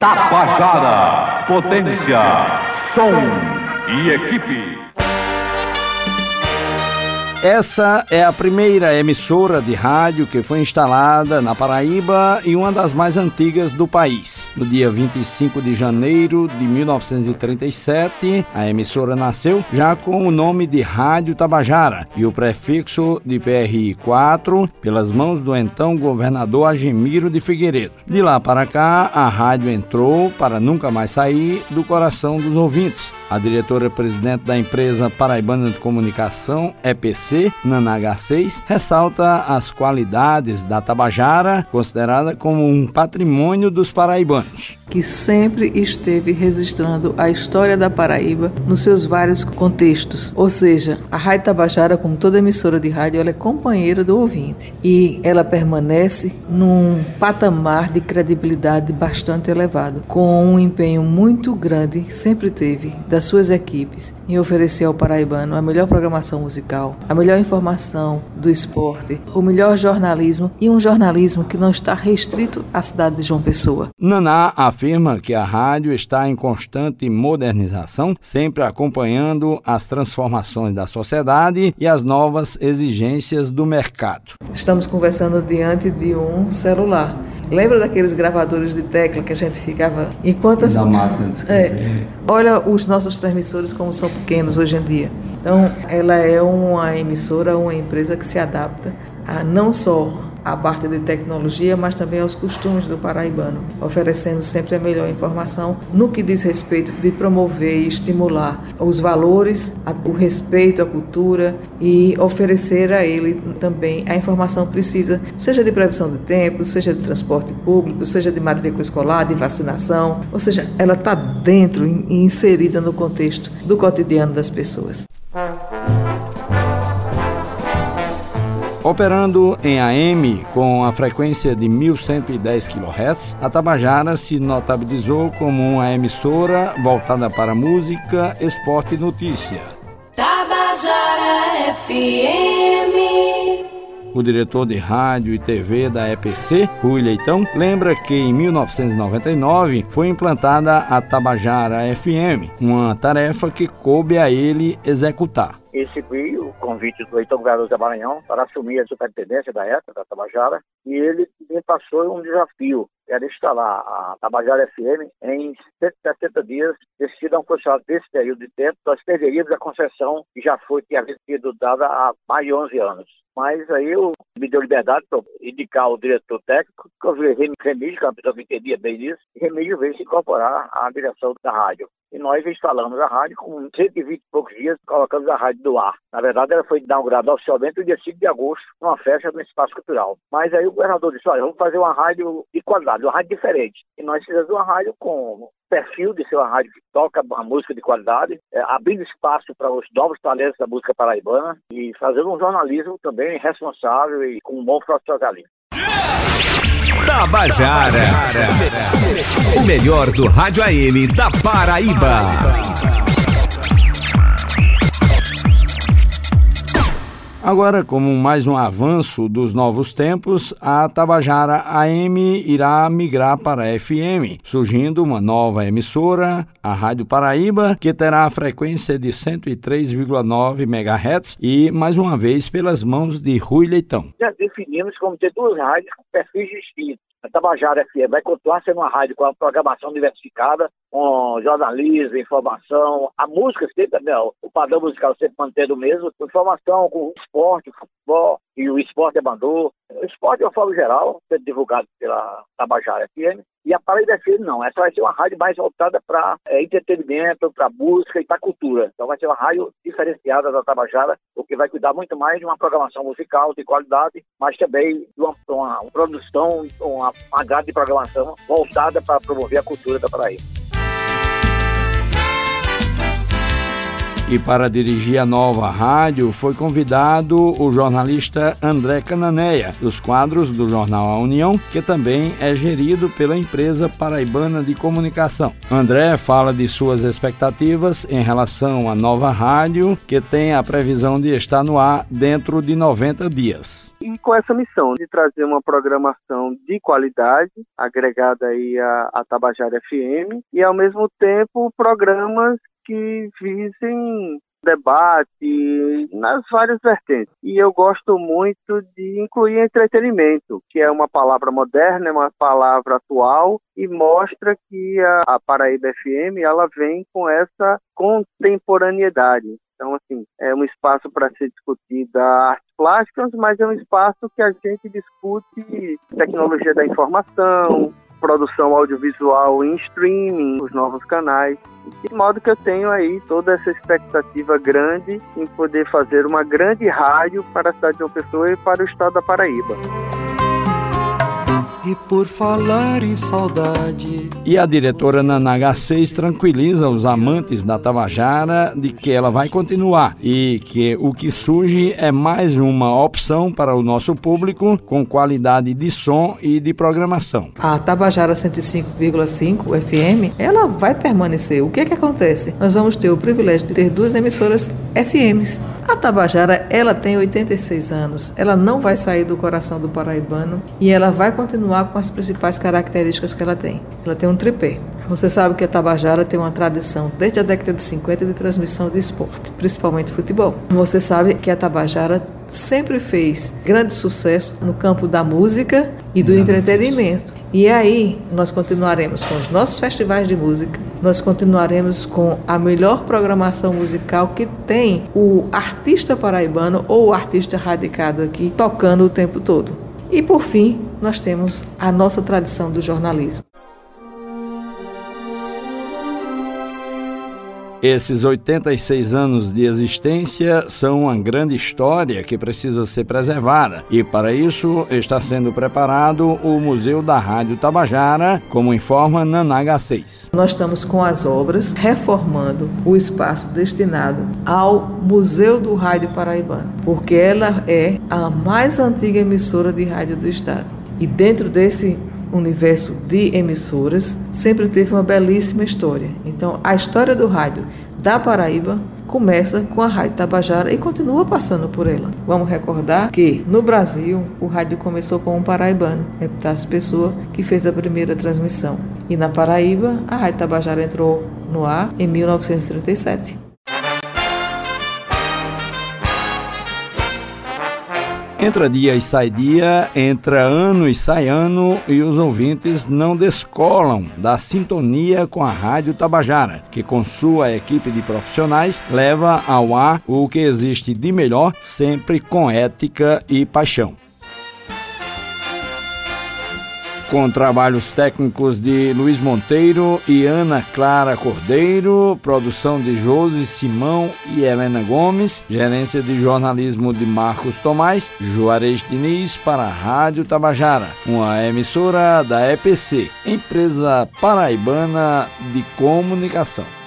Tapajara, potência, som e equipe. Essa é a primeira emissora de rádio que foi instalada na Paraíba e uma das mais antigas do país. No dia 25 de janeiro de 1937, a emissora nasceu já com o nome de Rádio Tabajara e o prefixo de PRI 4 pelas mãos do então governador Agemiro de Figueiredo. De lá para cá, a rádio entrou para nunca mais sair do coração dos ouvintes. A diretora-presidente da empresa Paraibana de Comunicação, EPC, Nanaga 6, ressalta as qualidades da Tabajara, considerada como um patrimônio dos paraibanos que sempre esteve registrando a história da Paraíba nos seus vários contextos. Ou seja, a Rádio Tabajara, como toda emissora de rádio, ela é companheira do ouvinte e ela permanece num patamar de credibilidade bastante elevado, com um empenho muito grande, sempre teve, das suas equipes em oferecer ao paraibano a melhor programação musical, a melhor informação do esporte, o melhor jornalismo e um jornalismo que não está restrito à cidade de João Pessoa. Naná, a afirma que a rádio está em constante modernização, sempre acompanhando as transformações da sociedade e as novas exigências do mercado. Estamos conversando diante de um celular. Lembra daqueles gravadores de tecla que a gente ficava enquanto as... é, olha os nossos transmissores como são pequenos hoje em dia. Então, ela é uma emissora, uma empresa que se adapta a não só a parte de tecnologia, mas também aos costumes do paraibano, oferecendo sempre a melhor informação no que diz respeito de promover e estimular os valores, o respeito à cultura e oferecer a ele também a informação precisa, seja de previsão de tempo, seja de transporte público, seja de matrícula escolar, de vacinação, ou seja, ela está dentro e inserida no contexto do cotidiano das pessoas. Operando em AM com a frequência de 1110 kHz, a Tabajara se notabilizou como uma emissora voltada para música, esporte e notícia. Tabajara FM. O diretor de rádio e TV da EPC, Rui Leitão, lembra que em 1999 foi implantada a Tabajara FM, uma tarefa que coube a ele executar recebi o convite do Heitor Governador da Maranhão para assumir a superintendência da época da Tabajara e ele me passou um desafio, era instalar a Tabajara FM em 170 dias, decidido a um funcionário desse período de tempo, nós perderíamos a concessão que já foi, tinha sido dada há mais de 11 anos. Mas aí eu me deu liberdade para indicar o diretor técnico, que eu vi Remígio, que é uma pessoa que entendia bem disso, e Remígio veio se incorporar à direção da rádio. E nós instalamos a rádio com 120 e poucos dias, colocamos a rádio do ar. Na verdade, ela foi inaugurada oficialmente no dia 5 de agosto, numa festa no Espaço Cultural. Mas aí o governador disse, olha, vamos fazer uma rádio de qualidade, uma rádio diferente. E nós fizemos uma rádio com perfil de ser uma rádio que toca a música de qualidade, é, abrindo espaço para os novos talentos da música paraibana e fazendo um jornalismo também responsável e com um bom profissionalismo. Tabajara, o melhor do rádio AM da Paraíba. Agora, como mais um avanço dos novos tempos, a Tabajara AM irá migrar para FM, surgindo uma nova emissora, a Rádio Paraíba, que terá a frequência de 103,9 MHz e, mais uma vez, pelas mãos de Rui Leitão. Já definimos como ter duas rádios com perfis distintos a Tabajara FM vai continuar sendo uma rádio com a programação diversificada, com jornalismo, informação, a música sempre, né, o padrão musical sempre mantendo o mesmo, informação, com esporte, futebol, e o esporte abandou. O esporte, uma forma geral, sendo divulgado pela Tabajara FM, e a Paraíba FM não, essa vai ser uma rádio mais voltada para é, entretenimento, para música e para cultura. Então vai ser uma rádio diferenciada da Tabajara, o que vai cuidar muito mais de uma programação musical de qualidade, mas também de uma, uma, uma produção, uma, uma grade de programação voltada para promover a cultura da Paraíba. E para dirigir a nova rádio foi convidado o jornalista André Cananeia, dos quadros do jornal A União, que também é gerido pela empresa paraibana de comunicação. André fala de suas expectativas em relação à nova rádio, que tem a previsão de estar no ar dentro de 90 dias e com essa missão de trazer uma programação de qualidade agregada aí à, à Tabajara FM e ao mesmo tempo programas que visem debate nas várias vertentes. E eu gosto muito de incluir entretenimento, que é uma palavra moderna, é uma palavra atual e mostra que a, a Paraíba FM ela vem com essa contemporaneidade. Então, assim, é um espaço para ser discutida artes plásticas, mas é um espaço que a gente discute tecnologia da informação, produção audiovisual em streaming, os novos canais. De modo que eu tenho aí toda essa expectativa grande em poder fazer uma grande rádio para a cidade de João Pessoa e para o estado da Paraíba. E por falar em saudade. E a diretora Nanaga 6 tranquiliza os amantes da Tabajara de que ela vai continuar e que o que surge é mais uma opção para o nosso público com qualidade de som e de programação. A Tabajara 105,5 FM, ela vai permanecer. O que é que acontece? Nós vamos ter o privilégio de ter duas emissoras FMs. A Tabajara, ela tem 86 anos. Ela não vai sair do coração do paraibano e ela vai continuar com as principais características que ela tem. Ela tem um tripé. Você sabe que a Tabajara tem uma tradição desde a década de 50 de transmissão de esporte, principalmente futebol. Você sabe que a Tabajara sempre fez grande sucesso no campo da música e do entretenimento. E aí nós continuaremos com os nossos festivais de música, nós continuaremos com a melhor programação musical que tem o artista paraibano ou o artista radicado aqui tocando o tempo todo. E por fim, nós temos a nossa tradição do jornalismo. Esses 86 anos de existência são uma grande história que precisa ser preservada e, para isso, está sendo preparado o Museu da Rádio Tabajara, como informa Nanaga 6. Nós estamos com as obras reformando o espaço destinado ao Museu do Rádio Paraibano, porque ela é a mais antiga emissora de rádio do estado. E dentro desse universo de emissoras, sempre teve uma belíssima história. Então, a história do rádio da Paraíba começa com a Rádio Tabajara e continua passando por ela. Vamos recordar que no Brasil o rádio começou com um paraibano, Epitácio Pessoa, que fez a primeira transmissão. E na Paraíba, a Rádio Tabajara entrou no ar em 1937. Entra dia e sai dia, entra ano e sai ano e os ouvintes não descolam da sintonia com a Rádio Tabajara, que com sua equipe de profissionais leva ao ar o que existe de melhor, sempre com ética e paixão. Com trabalhos técnicos de Luiz Monteiro e Ana Clara Cordeiro, produção de Josi Simão e Helena Gomes, gerência de jornalismo de Marcos Tomás, Juarez Diniz para a Rádio Tabajara, uma emissora da EPC, empresa paraibana de comunicação.